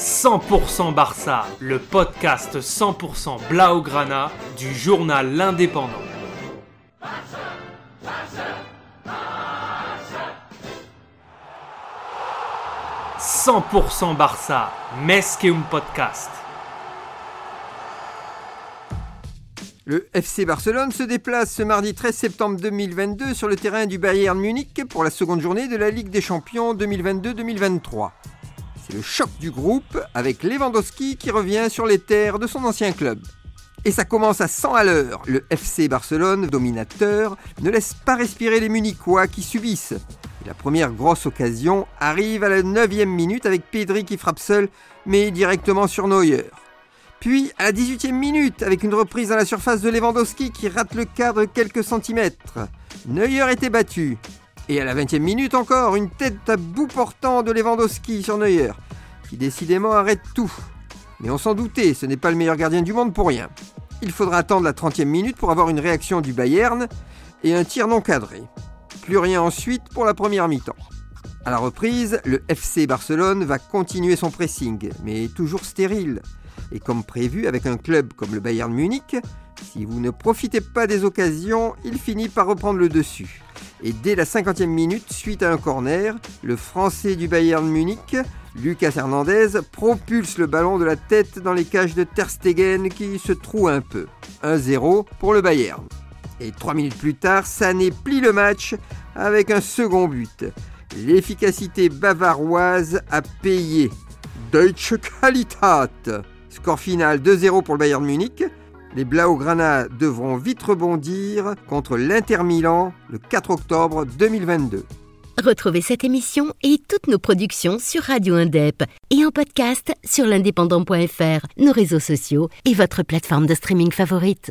100% Barça, le podcast 100% Blaugrana du journal L'Indépendant. 100% Barça, un Podcast. Le FC Barcelone se déplace ce mardi 13 septembre 2022 sur le terrain du Bayern Munich pour la seconde journée de la Ligue des Champions 2022-2023. Le choc du groupe avec Lewandowski qui revient sur les terres de son ancien club. Et ça commence à 100 à l'heure. Le FC Barcelone, dominateur, ne laisse pas respirer les Munichois qui subissent. la première grosse occasion arrive à la 9 minute avec Pedri qui frappe seul, mais directement sur Neuer. Puis à la 18e minute, avec une reprise dans la surface de Lewandowski qui rate le cadre quelques centimètres. Neuer était battu. Et à la 20e minute encore, une tête à bout portant de Lewandowski sur Neuer, qui décidément arrête tout. Mais on s'en doutait, ce n'est pas le meilleur gardien du monde pour rien. Il faudra attendre la 30e minute pour avoir une réaction du Bayern et un tir non cadré. Plus rien ensuite pour la première mi-temps. À la reprise, le FC Barcelone va continuer son pressing, mais toujours stérile. Et comme prévu avec un club comme le Bayern Munich, si vous ne profitez pas des occasions, il finit par reprendre le dessus. Et dès la 50e minute, suite à un corner, le Français du Bayern Munich, Lucas Hernandez, propulse le ballon de la tête dans les cages de Ter Stegen qui se trouent un peu. 1-0 pour le Bayern. Et trois minutes plus tard, Sané plie le match avec un second but. L'efficacité bavaroise a payé. Deutsche Qualität. Score final 2-0 pour le Bayern Munich. Les Blaugrana devront vite rebondir contre l'Inter Milan le 4 octobre 2022. Retrouvez cette émission et toutes nos productions sur Radio Indep et en podcast sur l'indépendant.fr, nos réseaux sociaux et votre plateforme de streaming favorite.